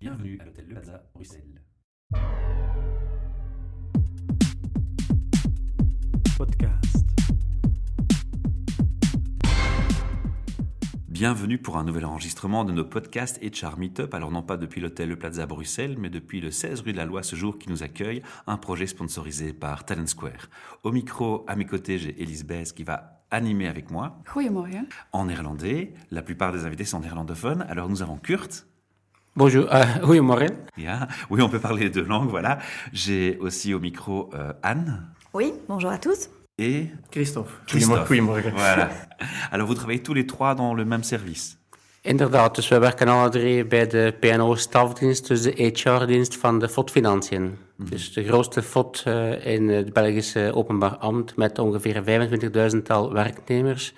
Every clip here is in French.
Bienvenue à l'hôtel Le Plaza, Bruxelles. Podcast. Bienvenue pour un nouvel enregistrement de nos podcasts HR Meetup. Alors non pas depuis l'hôtel Le Plaza Bruxelles, mais depuis le 16 rue de la Loi ce jour qui nous accueille, un projet sponsorisé par Talent Square. Au micro, à mes côtés, j'ai Elise Bess qui va animer avec moi Goedemorgen. en néerlandais. La plupart des invités sont néerlandophones. Alors nous avons Kurt. Bonjour, uh, goedemorgen. Ja, oui, on peut parler les deux langues, voilà. J'ai aussi au micro euh, Anne Oui, bonjour à tous. et Christophe. Christophe. Goedemorgen. Voilà. Alors vous travaillez tous les trois dans le même service. Inderdaad, dus we werken alle drie bij de PNO-stafdienst, dus de HR-dienst van de FOD Financiën. Dus de grootste FOD eh, in het Belgische openbaar ambt met ongeveer 25.000-tal werknemers,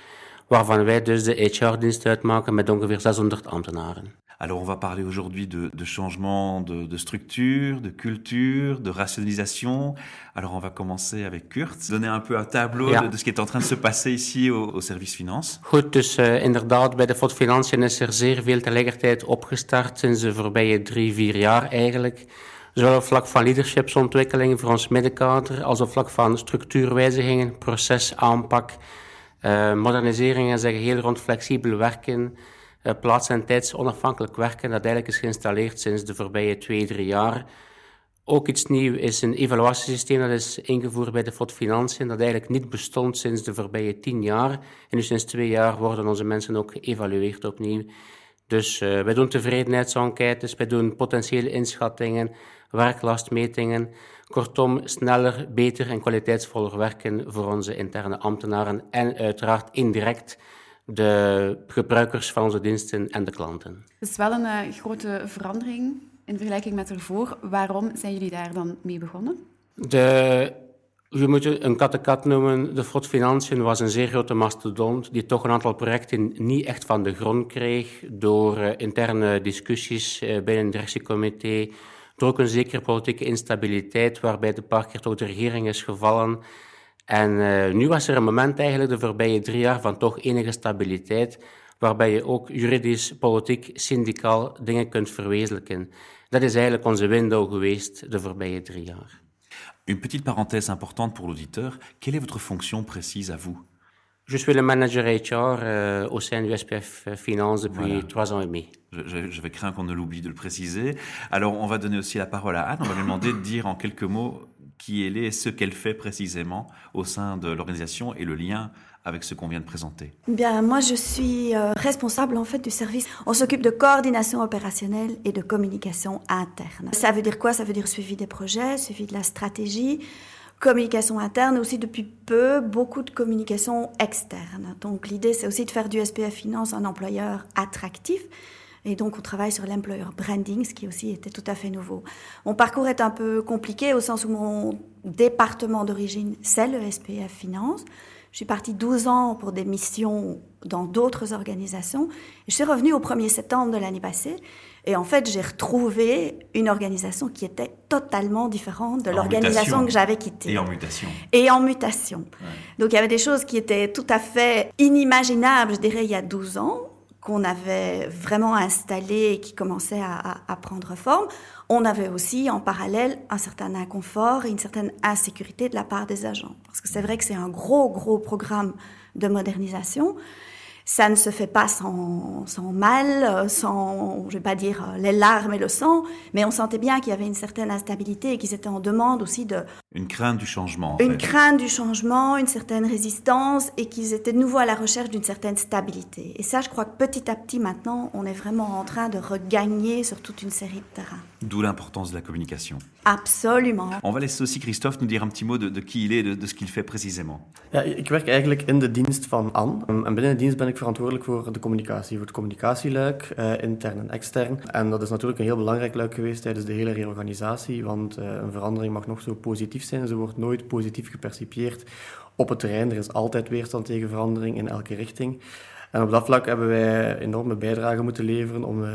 waarvan wij dus de HR-dienst uitmaken met ongeveer 600 ambtenaren. Alors on va parler aujourd'hui de, de changement de, de structure, de culture, de rationalisation. Alors on va commencer avec Kurt, donner un peu un tableau Ja. de, de ce qui est en train de se passer ici au, au service finance. Goed, dus eh, inderdaad, bij de FOD Financiën is er zeer veel tegelijkertijd opgestart sinds de voorbije drie, vier jaar eigenlijk. Zowel op vlak van leadershipsontwikkeling voor ons middenkader, als op vlak van structuurwijzigingen, procesaanpak, eh moderniseringen, zeggen heel rond flexibel werken, plaats- en tijdsonafhankelijk werken, dat eigenlijk is geïnstalleerd sinds de voorbije twee, drie jaar. Ook iets nieuws is een evaluatiesysteem dat is ingevoerd bij de FOD Financiën, dat eigenlijk niet bestond sinds de voorbije tien jaar. En nu sinds twee jaar worden onze mensen ook geëvalueerd opnieuw. Dus eh, wij doen tevredenheidsenquêtes, wij doen potentiële inschattingen, werklastmetingen. Kortom, sneller, beter en kwaliteitsvoller werken voor onze interne ambtenaren en uiteraard indirect de gebruikers van onze diensten en de klanten. Het is wel een eh, grote verandering in vergelijking met ervoor. Waarom zijn jullie daar dan mee begonnen? De, je moet het een kattenkat noemen. De Frot Financiën was een zeer grote mastodont die toch een aantal projecten niet echt van de grond kreeg door eh, interne discussies eh, binnen het directiecomité, door ook een zekere politieke instabiliteit waarbij de paar keer toch de regering is gevallen. En eh, nu was er een moment eigenlijk de voorbije drie jaar van toch enige stabiliteit, waarbij je ook juridisch, politiek, syndicaal dingen kunt verwezenlijken. Dat is eigenlijk onze window geweest de voorbije drie jaar. Une petite parenthèse importante pour l'auditeur. Quelle est votre fonction précise à vous? Je suis le manager HR euh, au sein du SPF Finance depuis Voilà. trois ans et demi. Je- je- qu'on ne l'oublie de le préciser. Alors on va donner aussi la parole à Anne. On va lui demander de dire en quelques mots qui elle est ce qu'elle fait précisément au sein de l'organisation et le lien avec ce qu'on vient de présenter. Bien, moi, je suis euh, responsable en fait du service. On s'occupe de coordination opérationnelle et de communication interne. Ça veut dire quoi? Ça veut dire suivi des projets, suivi de la stratégie, communication interne, et aussi depuis peu beaucoup de communication externe. Donc l'idée, c'est aussi de faire du SPF Finance un employeur attractif. Et donc, on travaille sur l'employer branding, ce qui aussi était tout à fait nouveau. Mon parcours est un peu compliqué au sens où mon département d'origine, c'est le SPF Finance. Je suis partie 12 ans pour des missions dans d'autres organisations. Je suis revenue au 1er septembre de l'année passée. Et en fait, j'ai retrouvé une organisation qui était totalement différente de l'organisation que j'avais quittée Et en mutation. et en mutation. Donc il y avait des choses qui étaient tout à fait inimaginables, je dirais, il y a 12 ans, qu'on avait vraiment installées et qui commençaient à, à- à prendre forme. On avait aussi en parallèle un certain inconfort et une certaine insécurité de la part des agents. Parce que c'est vrai que c'est un gros, gros programme de modernisation. Ça ne se fait pas sans, sans mal, sans, je vais pas dire euh, les larmes et le sang, mais on sentait bien qu'il y avait une certaine instabilité et qu'ils étaient en demande aussi de, Une crainte du changement. en une fait. crainte du changement, une certaine résistance et qu'ils étaient de nouveau à la recherche d'une certaine stabilité. Et ça, je crois que petit à petit maintenant, on est vraiment en train de regagner sur toute une série de terrains. D'où l'importance de la communication. Absolument. On va laisser aussi Christophe nous dire un petit mot de, de qui il est, de, de ce qu'il fait précisément. Ja, ik werk eigenlijk in de dienst van Anne. En binnen de dienst ben ik verantwoordelijk voor de communicatie, voor het communicatieluik, eh, intern en extern. En dat is natuurlijk een heel belangrijk luik geweest tijdens de hele reorganisatie, want eh, een verandering mag nog zo positief zijn, ze wordt nooit positief gepercipieerd op het terrein. Er is altijd weerstand tegen verandering in elke richting. En op dat vlak hebben wij enorme bijdrage moeten leveren om eh,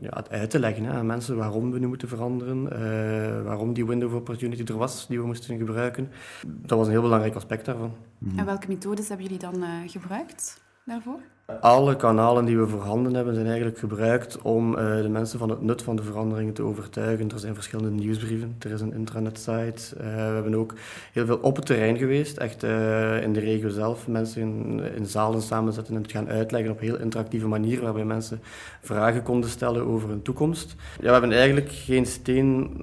ja, uit te leggen aan mensen waarom we nu moeten veranderen, eh, waarom die window of opportunity er was die we moesten gebruiken. Dat was een heel belangrijk aspect daarvan. En welke methodes hebben jullie dan eh, gebruikt daarvoor? Alle kanalen die we voorhanden hebben zijn eigenlijk gebruikt om uh, de mensen van het nut van de veranderingen te overtuigen. Er zijn verschillende nieuwsbrieven, er is een intranet-site. Uh, we hebben ook heel veel op het terrein geweest, echt uh, in de regio zelf. Mensen in, in, zalen samenzetten en het gaan uitleggen op heel interactieve manier, waarbij mensen vragen konden stellen over hun toekomst. Ja, we hebben eigenlijk geen steen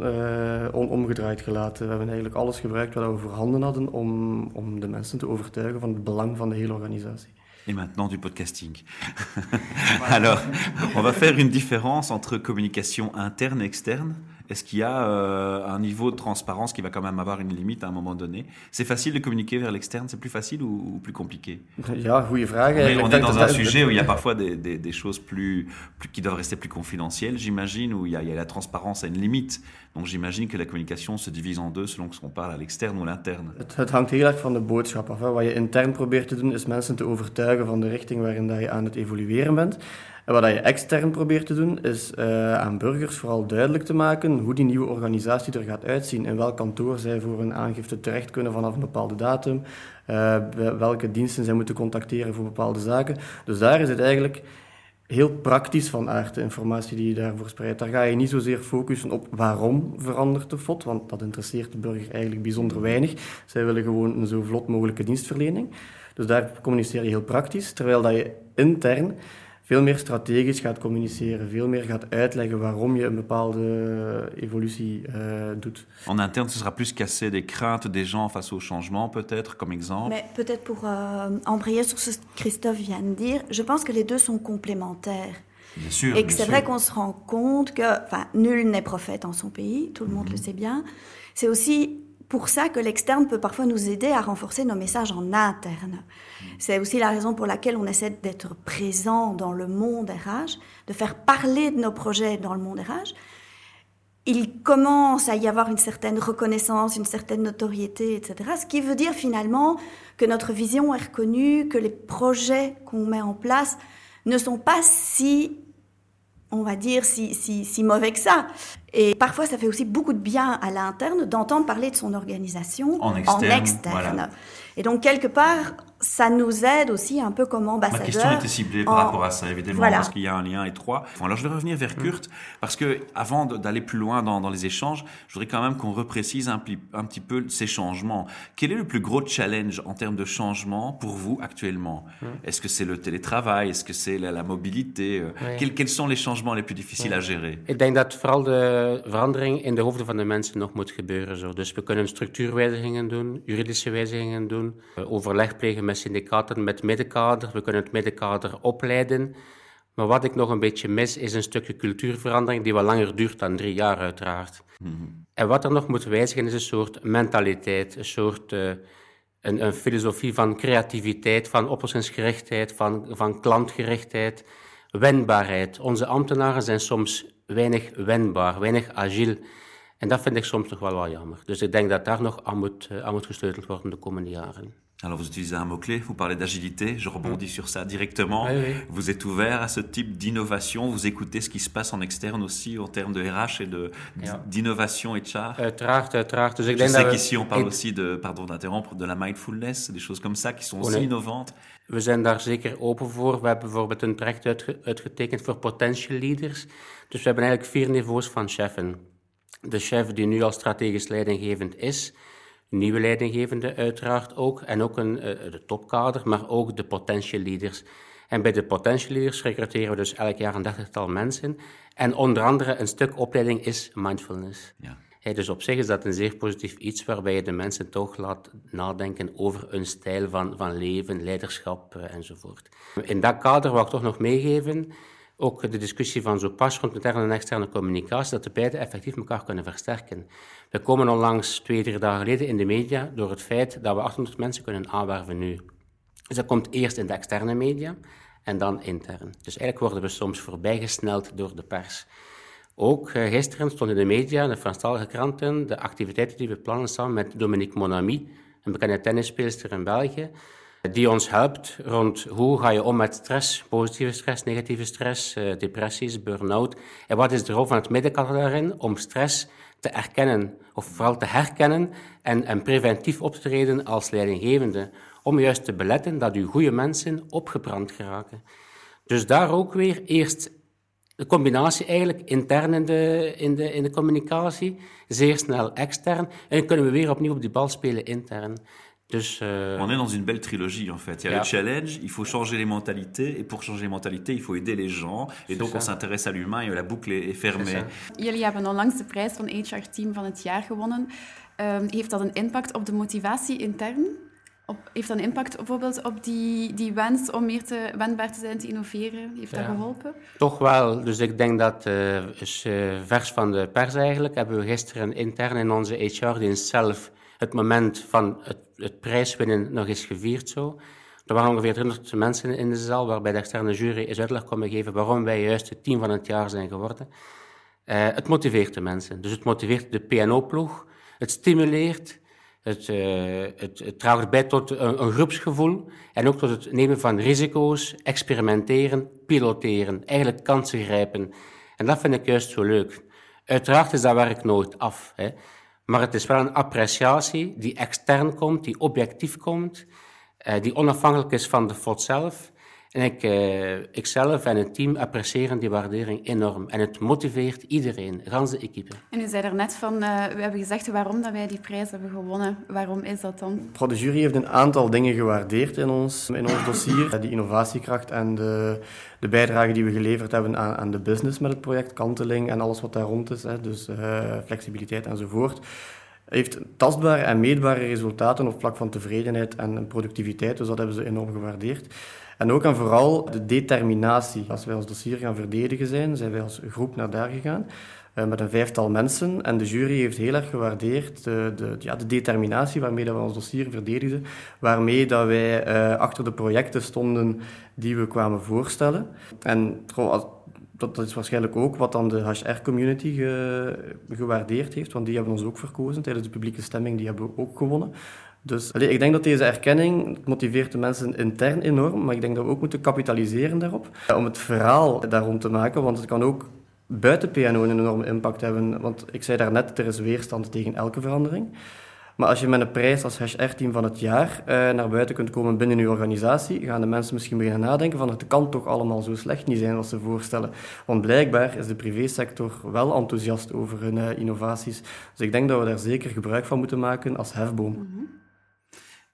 on omgedraaid gelaten. We hebben eigenlijk alles gebruikt wat we voorhanden hadden om, om de mensen te overtuigen van het belang van de hele organisatie. Et maintenant du podcasting. Alors, on va faire une différence entre communication interne et externe. Est-ce qu'il y a euh, un niveau de transparence qui va quand même avoir une limite à un moment donné? C'est facile de communiquer vers l'externe? C'est plus facile ou, plus compliqué? Ja, goede vraag. On est, dans un sujet où il y a parfois des, des, choses plus, plus, qui doivent rester plus confidentielles, j'imagine, où il y, a, il y, a, la transparence à une limite. Donc j'imagine que la communication se divise en deux selon qu'on parle à l'externe ou l'interne. Het, het, hangt heel erg van de boodschap af. Hè. Wat je intern probeert te doen, is mensen te overtuigen van de richting waarin dat je aan het evolueren bent. En wat je extern probeert te doen, is uh, aan burgers vooral duidelijk te maken hoe die nieuwe organisatie er gaat uitzien. In welk kantoor zij voor een aangifte terecht kunnen vanaf een bepaalde datum. Uh, welke diensten zij moeten contacteren voor bepaalde zaken. Dus daar is het eigenlijk heel praktisch van aard, de informatie die je daarvoor spreidt. Daar ga je niet zozeer focussen op waarom verandert de FOD, want dat interesseert de burger eigenlijk bijzonder weinig. Zij willen gewoon een zo vlot mogelijke dienstverlening. Dus daar communiceer je heel praktisch, terwijl dat je intern veel meer strategisch gaat communiceren, veel meer gaat uitleggen waarom je een bepaalde évolution euh, doet. En interne, ce sera plus casser des craintes des gens face au changement, peut-être, comme exemple Mais peut-être pour euh, embrayer sur ce que Christophe vient de dire, je pense que les deux sont complémentaires. Bien sûr, et que c'est vrai qu'on se rend compte que, enfin, nul n'est prophète en son pays, tout le monde le mhm. sait bien. C'est aussi pour ça que l'externe peut parfois nous aider à renforcer nos messages en interne. C'est aussi la raison pour laquelle on essaie d'être présent dans le monde RH, de faire parler de nos projets dans le monde RH. Il commence à y avoir une certaine reconnaissance, une certaine notoriété, etc. Ce qui veut dire finalement que notre vision est reconnue, que les projets qu'on met en place ne sont pas si on va dire, si, si, si, mauvais que ça. Et parfois, ça fait aussi beaucoup de bien à l'interne d'entendre parler de son organisation en externe. Et donc, quelque part, ça nous aide aussi un peu comme ambassadeur. Ma question était ciblée par rapport à ça, évidemment, parce qu'il y a un lien étroit. alors, je vais revenir vers Kurt, parce que avant d'aller plus loin dans, dans, les échanges, je voudrais quand même qu'on reprécise un, un, petit peu ces changements. Quel est le plus gros challenge en termes de changement pour vous actuellement? Est-ce que c'est le télétravail? Est-ce que c'est la, la, mobilité? Euh, quels, quels, sont les changements les plus difficiles à gérer? Ik denk dat vooral de verandering in de hoofden van de mensen nog moet gebeuren. Zo. Dus we kunnen structuurwijzigingen doen, juridische wijzigingen doen, eh, overleg plegen met syndicaten, met middenkader. We kunnen het middenkader opleiden. Maar wat ik nog een beetje mis, is een stukje cultuurverandering die wat langer duurt dan drie jaar, uiteraard. Mhm. En wat er nog moet wijzigen, is een soort mentaliteit, een soort uh, een, een, filosofie van creativiteit, van oplossingsgerichtheid, van, van klantgerichtheid, wendbaarheid. Onze ambtenaren zijn soms weinig wendbaar, weinig agiel. En dat vind ik soms nog wel wat jammer. Dus ik denk dat daar nog aan moet, uh, aan moet gesleuteld worden de komende jaren. Alors vous utilisez un mot-clé, vous parlez d'agilité, je rebondis sur ça directement. Vous êtes ouvert à ce type d'innovation, vous écoutez ce qui se passe en externe aussi en termes de RH et de, d'innovation HR Uiteraard, uiteraard. Dus ik je sais qu'ici on parle aussi de, pardon d'interrompre, de la mindfulness, des choses comme ça qui sont aussi innovantes. We zijn daar zeker open voor. We hebben bijvoorbeeld een project uitgetekend voor potential leaders. Dus we hebben eigenlijk vier niveaus van chefen. De chef die nu al strategisch leidinggevend is, nieuwe leidinggevende uiteraard ook, en ook een, uh, de topkader, maar ook de potential leaders. En bij de potential leaders recruteren we dus elk jaar een dertigtal mensen. En onder andere een stuk opleiding is mindfulness. Ja. dus op zich is dat een zeer positief iets waarbij je de mensen toch laat nadenken over een stijl van, van leven, leiderschap uh, enzovoort. In dat kader wil ik toch nog meegeven ook de discussie van zo pas rond interne en externe communicatie, dat de beide effectief elkaar kunnen versterken. We komen onlangs twee, drie dagen geleden in de media door het feit dat we 800 mensen kunnen aanwerven nu. Dus dat komt eerst in de externe media en dan intern. Dus eigenlijk worden we soms voorbijgesneld door de pers. Ook uh, gisteren stond in de media, de Franstalige kranten, de activiteiten die we plannen samen met Dominique Monami, een bekende tennisspeelster in België, die ons helpt rond hoe ga je om met stress, positieve stress, negatieve stress, uh, depressies, burn-out. En wat is de rol van het middenkader daarin om stress te erkennen, of vooral te herkennen en, en preventief op te treden als leidinggevende, om juist te beletten dat uw goede mensen opgebrand geraken. Dus daar ook weer eerst de combinatie eigenlijk intern in de, in de, in de communicatie, zeer snel extern, en dan kunnen we weer opnieuw op die bal spelen intern. Dus, euh... On est dans une belle trilogie en fait. Il y a yeah. le challenge, il faut changer les mentalités, et pour changer les mentalités, il faut aider les gens. Et donc ça. on s'intéresse à l'humain et la boucle est, est fermée. Jullie hebben onlangs de prijs van HR Team van het jaar gewonnen. Um, heeft dat een impact op de motivatie intern? Op, heeft dat een impact bijvoorbeeld op die, die wens om meer te, wendbaar te zijn, te innoveren? Heeft ja. dat geholpen? Toch wel. Dus ik denk dat, uh, is, uh, vers van de pers eigenlijk, hebben we gisteren intern in onze HR-dienst zelf het moment van het, het prijswinnen nog eens gevierd zo. Er waren ongeveer 300 mensen in de zaal, waarbij de externe jury is uitleg kon geven waarom wij juist het team van het jaar zijn geworden. Uh, het motiveert de mensen. Dus het motiveert de PNO-ploeg. Het stimuleert. Het, uh, het, draagt bij tot een, een, groepsgevoel en ook tot het nemen van risico's, experimenteren, piloteren, eigenlijk kansen grijpen. En dat vind ik juist zo leuk. Uiteraard is dat werk nooit af. Hè. Maar het is wel een appreciatie die extern komt, die objectief komt, uh, die onafhankelijk is van de FOD zelf. En ik, uh, ikzelf en het team appreciëren die waardering enorm. En het motiveert iedereen, gans de equipe. En u zei er net van, uh, we hebben gezegd waarom dat wij die prijs hebben gewonnen. Waarom is dat dan? De jury heeft een aantal dingen gewaardeerd in ons, in ons dossier. Die innovatiekracht en de, de bijdrage die we geleverd hebben aan, aan, de business met het project, kanteling en alles wat daar rond is. Hè, dus uh, flexibiliteit enzovoort heeft tastbare en meetbare resultaten op vlak van tevredenheid en productiviteit. Dus dat hebben ze enorm gewaardeerd. En ook en vooral de determinatie. Als wij ons dossier gaan verdedigen zijn, zijn wij als groep naar daar gegaan. Uh, met een vijftal mensen. En de jury heeft heel erg gewaardeerd de, de, ja, de determinatie waarmee dat we ons dossier verdedigden. Waarmee dat wij uh, achter de projecten stonden die we kwamen voorstellen. En dat, dat is waarschijnlijk ook wat dan de HR-community ge, gewaardeerd heeft. Want die hebben ons ook verkozen tijdens de publieke stemming. Die hebben we ook gewonnen. Dus ik denk dat deze erkenning motiveert de mensen intern enorm, maar ik denk dat we ook moeten kapitaliseren daarop. Om het verhaal daarom te maken, want het kan ook buiten PNO een enorme impact hebben. Want ik zei daarnet, er is weerstand tegen elke verandering. Maar als je met een prijs als HR-team van het jaar eh, naar buiten kunt komen binnen je organisatie, gaan de mensen misschien beginnen nadenken van het kan toch allemaal zo slecht niet zijn als ze voorstellen. Want blijkbaar is de privésector wel enthousiast over hun uh, innovaties. Dus ik denk dat we daar zeker gebruik van moeten maken als hefboom. -hmm.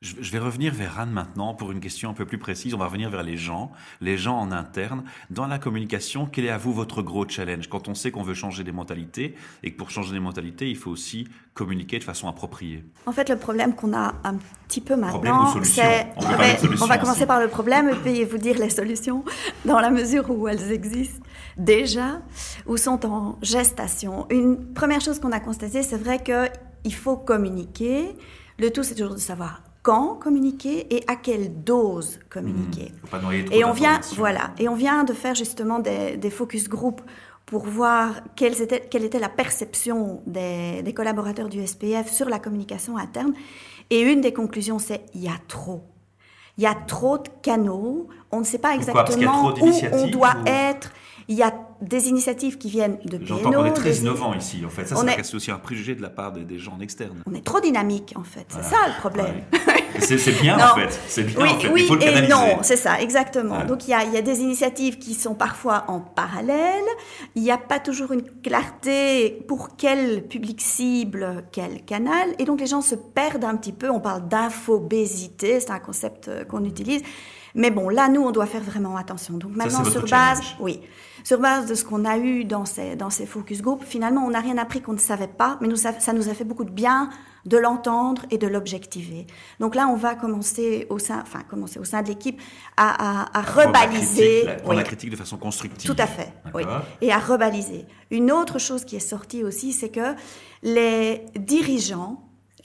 Je vais revenir vers Anne maintenant pour une question un peu plus précise. On va revenir vers les gens, les gens en interne. Dans la communication, quel est à vous votre gros challenge? Quand on sait qu'on veut changer des mentalités et que pour changer des mentalités, il faut aussi communiquer de façon appropriée. En fait, le problème qu'on a un petit peu maintenant, c'est... On, on, va commencer par le problème et puis vous dire les solutions dans la mesure où elles existent déjà ou sont en gestation. Une première chose qu'on a constatée, c'est vrai qu'il faut communiquer. Le tout, c'est toujours de savoir quand communiquer et à quelle dose communiquer. Mmh, et on vient, voilà, et on vient de faire justement des, des focus group pour voir quelle était, quelle était la perception des, des, collaborateurs du SPF sur la communication interne. Et une des conclusions, c'est il y a trop. Il y a trop de canaux. On ne sait pas exactement où on doit être. Il y a des initiatives qui viennent de PNO. J'entends qu'on est très innovant ici, en fait. Ça, c'est est... aussi un préjugé de la part des, des gens externes. On est trop dynamique, en fait. C'est ça le problème. Ouais. c'est bien, en fait. C'est bien, oui, en fait. Oui Il faut le et non, c'est ça, exactement. Donc, il y, a, il y, a, des initiatives qui sont parfois en parallèle. Il n'y a pas toujours une clarté pour quel public cible, quel canal. Et donc, les gens se perdent un petit peu. On parle d'infobésité, c'est un concept euh, qu'on utilise. Mais bon, là, nous, on doit faire vraiment attention. Donc maintenant, sur base, oui, sur base de ce qu'on a eu dans ces, dans ces focus group, finalement, on n'a rien appris qu'on ne savait pas, mais nous, ça, nous a fait beaucoup de bien de l'entendre et de l'objectiver. Donc là, on va commencer au sein, enfin, commencer au sein de l'équipe à, à, à rebaliser. Prendre la, oui. la critique de façon constructive. Tout à fait, oui. Et à rebaliser. Une autre chose qui est sortie aussi, c'est que les dirigeants,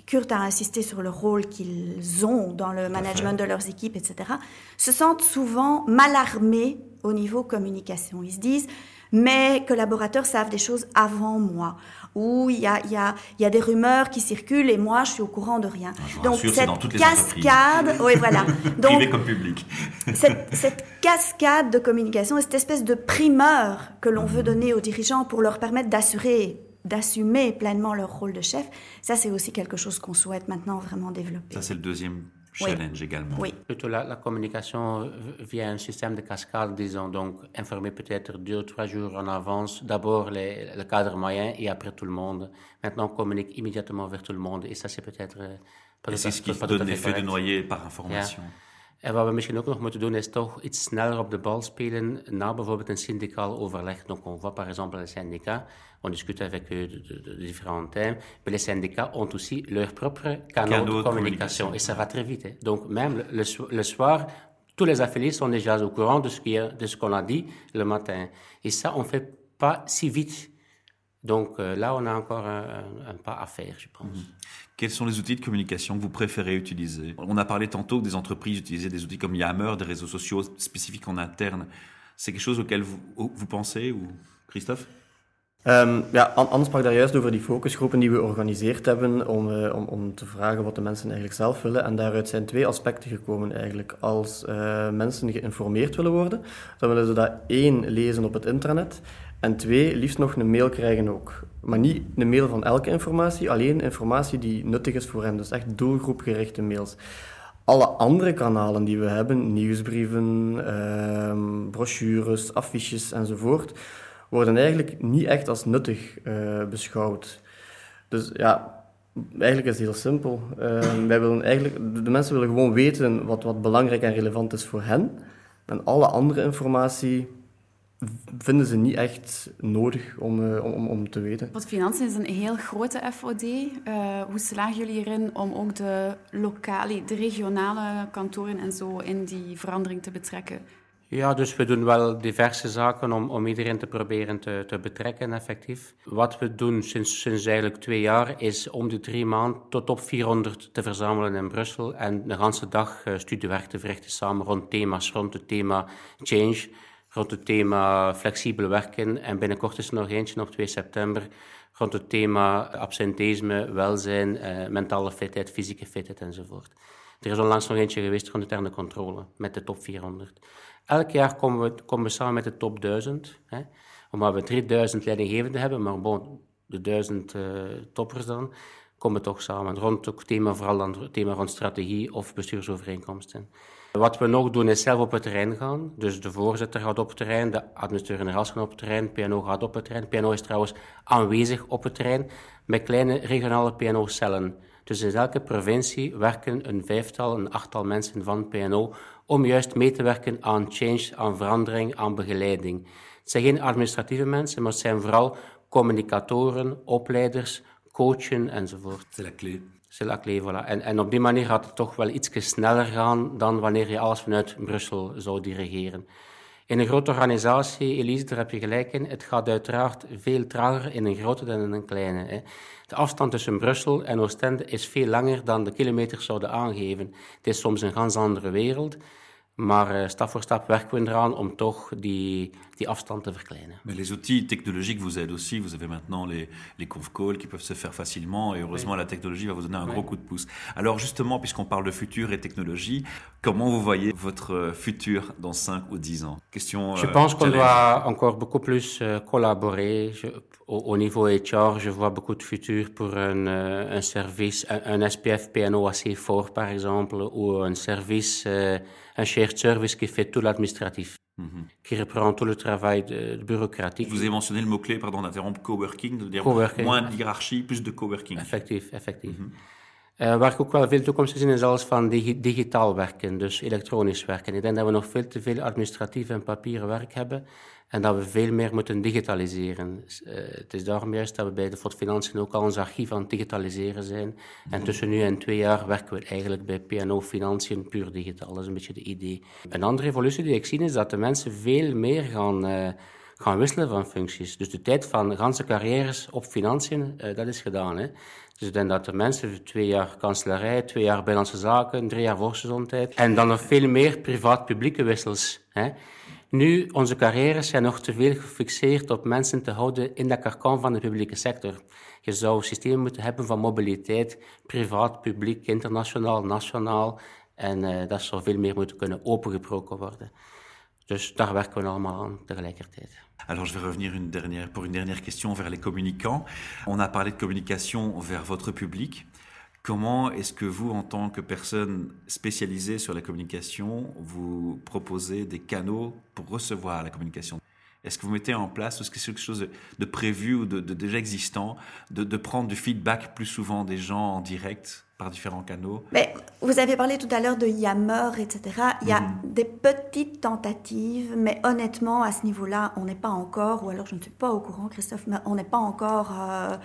Kurt a insisté sur le rôle qu'ils ont dans le management de leurs équipes, etc., se sentent souvent mal armés au niveau communication. Ils se disent, mes collaborateurs savent des choses avant moi, où il y a, y, a, y a des rumeurs qui circulent et moi je suis au courant de rien. Ah, Donc rassure, cette dans toutes les cascade, oui voilà. Donc Privé comme public. cette, cette, cascade de communication, cette espèce de primeur que l'on veut donner aux dirigeants pour leur permettre d'assurer d'assumer pleinement leur rôle de chef, ça c'est aussi quelque chose qu'on souhaite maintenant vraiment développer. Ça c'est le deuxième challenge également. Oui. Plutôt la, la, communication via un système de cascade, disons, donc informer peut-être deux ou trois jours en avance, d'abord le cadre moyen et après tout le monde. Maintenant, on communique immédiatement vers tout le monde et ça c'est peut-être... Uh, et c'est ce qui donne l'effet de noyer par information. En wat we misschien ook nog moeten doen, is toch iets sneller op de bal spelen na bijvoorbeeld een syndicaal overleg. Donc, on voit par exemple les syndicats, on discute avec eux de, de, de différents thèmes, mais les syndicats ont aussi leur propre canal de, communication, et ça va très vite. Hein. Donc, même le, le, soir, tous les affiliés sont déjà au courant de ce qu'on ce a dit le matin. Et ça, on ne fait pas si vite. Donc euh, là, on a encore un, un, un, pas à faire, je pense. Mm -hmm. Quels sont les outils de communication que vous préférez utiliser On a parlé tantôt que des entreprises utilisaient des outils comme Yammer, des réseaux sociaux spécifiques en interne. C'est quelque chose auquel vous, vous pensez ou Christophe Um, ja, Anne sprak daar juist over die focusgroepen die we georganiseerd hebben om, uh, om, om te vragen wat de mensen eigenlijk zelf willen. En daaruit zijn twee aspecten gekomen eigenlijk. Als uh, mensen geïnformeerd willen worden, dan willen ze dat één lezen op het internet en twee, liefst nog een mail krijgen ook. Maar niet een mail van elke informatie, alleen informatie die nuttig is voor hen. Dus echt doelgroepgerichte mails. Alle andere kanalen die we hebben, nieuwsbrieven, uh, brochures, affiches enzovoort, worden eigenlijk niet echt als nuttig uh, beschouwd. Dus ja, eigenlijk is het heel simpel. Uh, wij willen eigenlijk, de mensen willen gewoon weten wat, wat belangrijk en relevant is voor hen. En alle andere informatie vinden ze niet echt nodig om, uh, om, om te weten. Want financiën is een heel grote FOD. Uh, hoe slagen jullie erin om ook de lokale, de regionale kantoren en zo in die verandering te betrekken? Ja, dus we doen wel diverse zaken om, om iedereen te proberen te, te betrekken, effectief. Wat we doen sinds, sinds eigenlijk twee jaar is om de drie maanden tot op 400 te verzamelen in Brussel en de hele dag uh, studiewerk te verrichten samen rond thema's, rond het thema change, rond het thema flexibel werken en binnenkort is er nog eentje op 2 september rond het thema absenteïsme, welzijn, uh, mentale fitheid, fysieke fitheid enzovoort. Er is onlangs nog eentje geweest rond interne controle met de top 400. Elk jaar komen we, komen we samen met de top 1000. Hè, omdat we 3000 leidinggevenden hebben, maar bon, de 1000 uh, toppers dan, komen we toch samen. Rond het thema, vooral dan het thema rond strategie of bestuursovereenkomsten. Wat we nog doen is zelf op het terrein gaan. Dus de voorzitter gaat op het terrein, de administrateur-generaal gaat op het terrein, PNO gaat op het terrein. PNO is trouwens aanwezig op het terrein met kleine regionale PNO-cellen. Dus in elke provincie werken een vijftal, een achttal mensen van PNO om juist mee te werken aan change, aan verandering, aan begeleiding. Het zijn geen administratieve mensen, maar het zijn vooral communicatoren, opleiders, coachen enzovoort. Voilà. En, en op die manier gaat het toch wel iets sneller gaan dan wanneer je alles vanuit Brussel zou dirigeren. In een grote organisatie, Elise, daar heb je gelijk in, het gaat uiteraard veel trager in een grote dan in een kleine. Hè. De afstand tussen Brussel en Oostende is veel langer dan de kilometers zouden aangeven. Het is soms een ganz andere wereld. Maar uh, stap voor stap werken we eraan om toch die, die afstand te verkleinen. Mais les outils technologiques vous aident aussi. Vous avez maintenant les, les conf calls qui peuvent se faire facilement et heureusement oui. la technologie va vous donner un oui. gros coup de pouce. Alors justement, puisqu'on parle de futur et technologie, comment vous voyez votre futur dans 5 ou 10 ans? Question. Je euh, pense qu'on doit encore beaucoup plus euh, collaborer. Je, au, au, niveau HR, je vois beaucoup de futur pour un, euh, un service, un, un, SPF PNO assez fort par exemple, ou un service, euh, un shared service qui fait tout l'administratif. Mm -hmm. qui reprend tout le travail de, de bureaucratique. Vous avez mentionné le mot-clé, pardon d'interrompre, coworking, de dire coworking. moins de hiërarchie, plus de coworking. Effectief, effectief. Mm -hmm. uh, waar ik ook wel veel toekomst zien is alles van digi digitaal werken, dus elektronisch werken? Ik denk dat we nog veel te veel administratief en papieren werk hebben en dat we veel meer moeten digitaliseren. Uh, het is daarom juist dat we bij de Fort Financiën ook al ons archief aan het digitaliseren zijn. En tussen nu en twee jaar werken we eigenlijk bij PNO Financiën puur digitaal. Dat is een beetje de idee. Een andere evolutie die ik zie is dat de mensen veel meer gaan, uh, gaan wisselen van functies. Dus de tijd van ganse carrières op financiën, uh, dat is gedaan. Hè. Dus ik denk dat de mensen twee jaar kanselarij, twee jaar binnenlandse zaken, drie jaar volksgezondheid en dan nog veel meer privaat-publieke wissels. Hè. Nu, onze carrières zijn nog te veel gefixeerd op mensen te houden in de karkan van de publieke sector. Je zou een systeem moeten hebben van mobiliteit, privaat, publiek, internationaal, nationaal. En uh, dat zou veel meer moeten kunnen opengebroken worden. Dus daar werken we allemaal aan tegelijkertijd. Alors, je vais revenir une dernière, pour une dernière question vers les communicants. On a parlé de communication vers votre public. Comment est-ce que vous, en tant que personne spécialisée sur la communication, vous proposez des canaux pour recevoir la communication? Est-ce que vous mettez en place, est-ce que c'est quelque chose de, prévu ou de, déjà existant, de, prendre du feedback plus souvent des gens en direct par différents canaux? Mais Vous avez parlé tout à l'heure de Yammer, etc. Il y a mhm. des petites tentatives, mais honnêtement, à ce niveau-là, on n'est pas encore, ou alors je ne suis pas au courant, Christophe, mais on n'est pas encore... Euh,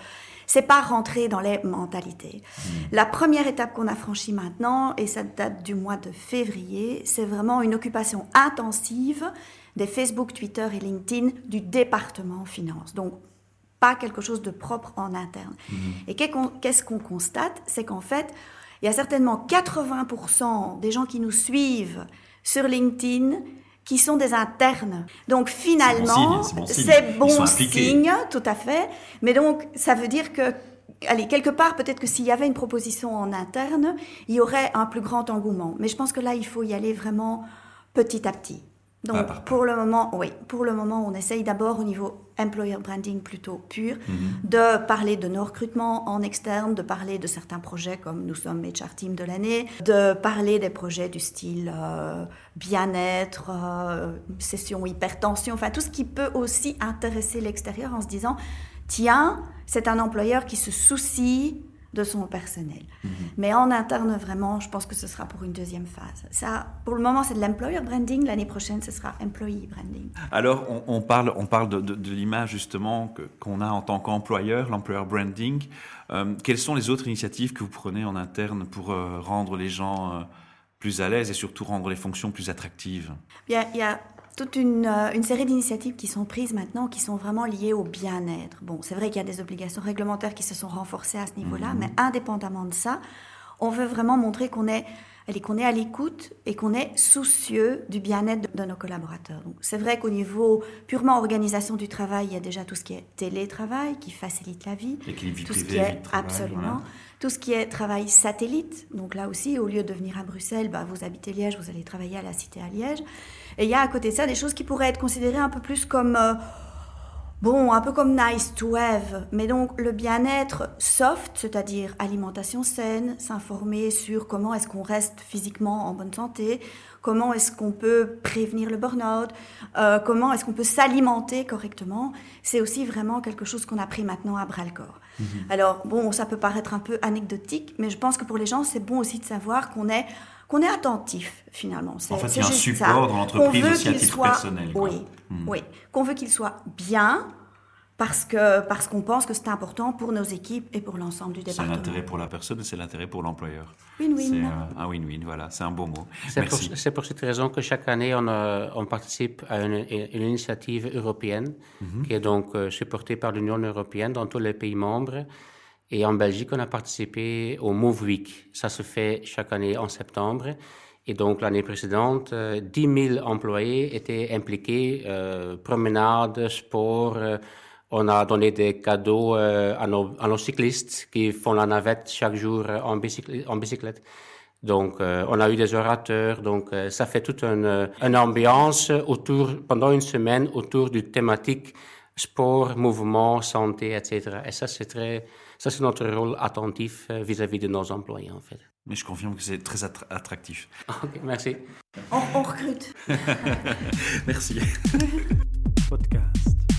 c'est pas rentré dans les mentalités. Hmm. La première étape qu'on a franchie maintenant, et ça date du mois de février, c'est vraiment une occupation intensive des Facebook, Twitter et LinkedIn du département finance. Donc, pas quelque chose de propre en interne. Hmm. Et qu'est-ce qu'on constate? C'est qu'en fait, il y a certainement 80% des gens qui nous suivent sur LinkedIn qui sont des internes. Donc finalement, c'est bon, signe, tout à fait. Mais donc ça veut dire que, allez, quelque part, peut-être que s'il y avait une proposition en interne, il y aurait un plus grand engouement. Mais je pense que là, il faut y aller vraiment petit à petit. Donc ah, pour le moment, oui, pour le moment, on essaye d'abord au niveau employer branding plutôt pur, mhm. de parler de nos recrutements en externe, de parler de certains projets comme nous sommes HR Team de l'année, de parler des projets du style euh, bien-être, euh, session hypertension, enfin tout ce qui peut aussi intéresser l'extérieur en se disant, tiens, c'est un employeur qui se soucie de son personnel. Mhm. Mais en interne, vraiment, je pense que ce sera pour une deuxième phase. Ça, pour le moment, c'est de l'employer branding. L'année prochaine, ce sera employee branding. Alors, on, parle, on parle de, de, l'image justement qu'on a en tant qu'employeur, l'employer branding. Euh, quelles sont les autres initiatives que vous prenez en interne pour euh, rendre les gens euh, plus à l'aise et surtout rendre les fonctions plus attractives? Bien, il y a toute euh, une, série d'initiatives qui sont prises maintenant qui sont vraiment liées au bien-être. Bon, c'est vrai qu'il y a des obligations réglementaires qui se sont renforcées à ce niveau-là, mhm. mais indépendamment de ça, on veut vraiment montrer qu'on est, qu'on est à l'écoute et qu'on est soucieux du bien-être de, nos collaborateurs. C'est vrai qu'au niveau purement organisation du travail, il y a déjà tout ce qui est télétravail qui facilite la vie, tout ce qui est absolument. Tout ce qui est travail satellite, donc là aussi, au lieu de venir à Bruxelles, bah, vous habitez Liège, vous allez travailler à la Cité à Liège. Et il y a à côté de ça des choses qui pourraient être considérées un peu plus comme... Euh, bon, un peu comme nice to have, mais donc le bien-être soft, c'est-à-dire alimentation saine, s'informer sur comment est-ce qu'on reste physiquement en bonne santé, comment est-ce qu'on peut prévenir le burn-out, euh, comment est-ce qu'on peut s'alimenter correctement, c'est aussi vraiment quelque chose qu'on a pris maintenant à bras-le-corps. Mhm. Alors, bon, ça peut paraître un peu anecdotique, mais je pense que pour les gens, c'est bon aussi de savoir qu'on est qu'on est attentif finalement. En fait, il y a un support dans l'entreprise aussi à titre personnel. Oui, hmm. oui. Qu'on veut qu'il soit bien parce que parce qu'on pense que c'est important pour nos équipes et pour l'ensemble du département. C'est l'intérêt pour la personne et c'est l'intérêt pour l'employeur. Win-win. C'est euh, un win-win, voilà, c'est un beau mot. C'est pour, pour, cette raison que chaque année on, euh, on participe à une, une initiative européenne mhm. qui est donc euh, supportée par l'Union européenne dans tous les pays membres et en Belgique, on a participé au Move Week. Ça se fait chaque année en septembre. Et donc, l'année précédente, 10 euh, 000 employés étaient impliqués, euh, promenade, sport. Euh, on a donné des cadeaux euh, à, nos, cyclistes qui font la navette chaque jour en bicyclette. En bicyclette. Donc, on a eu des orateurs. Donc, ça fait toute une, une, ambiance autour, pendant une semaine autour du thématique sport, mouvement, santé, etc. Et ça, c'est très, ça, c'est notre rôle attentif euh, vis-à-vis de nos employés, en fait. Mais je confirme que c'est très attractif. Ok, merci. On, on recrute. merci. Podcast.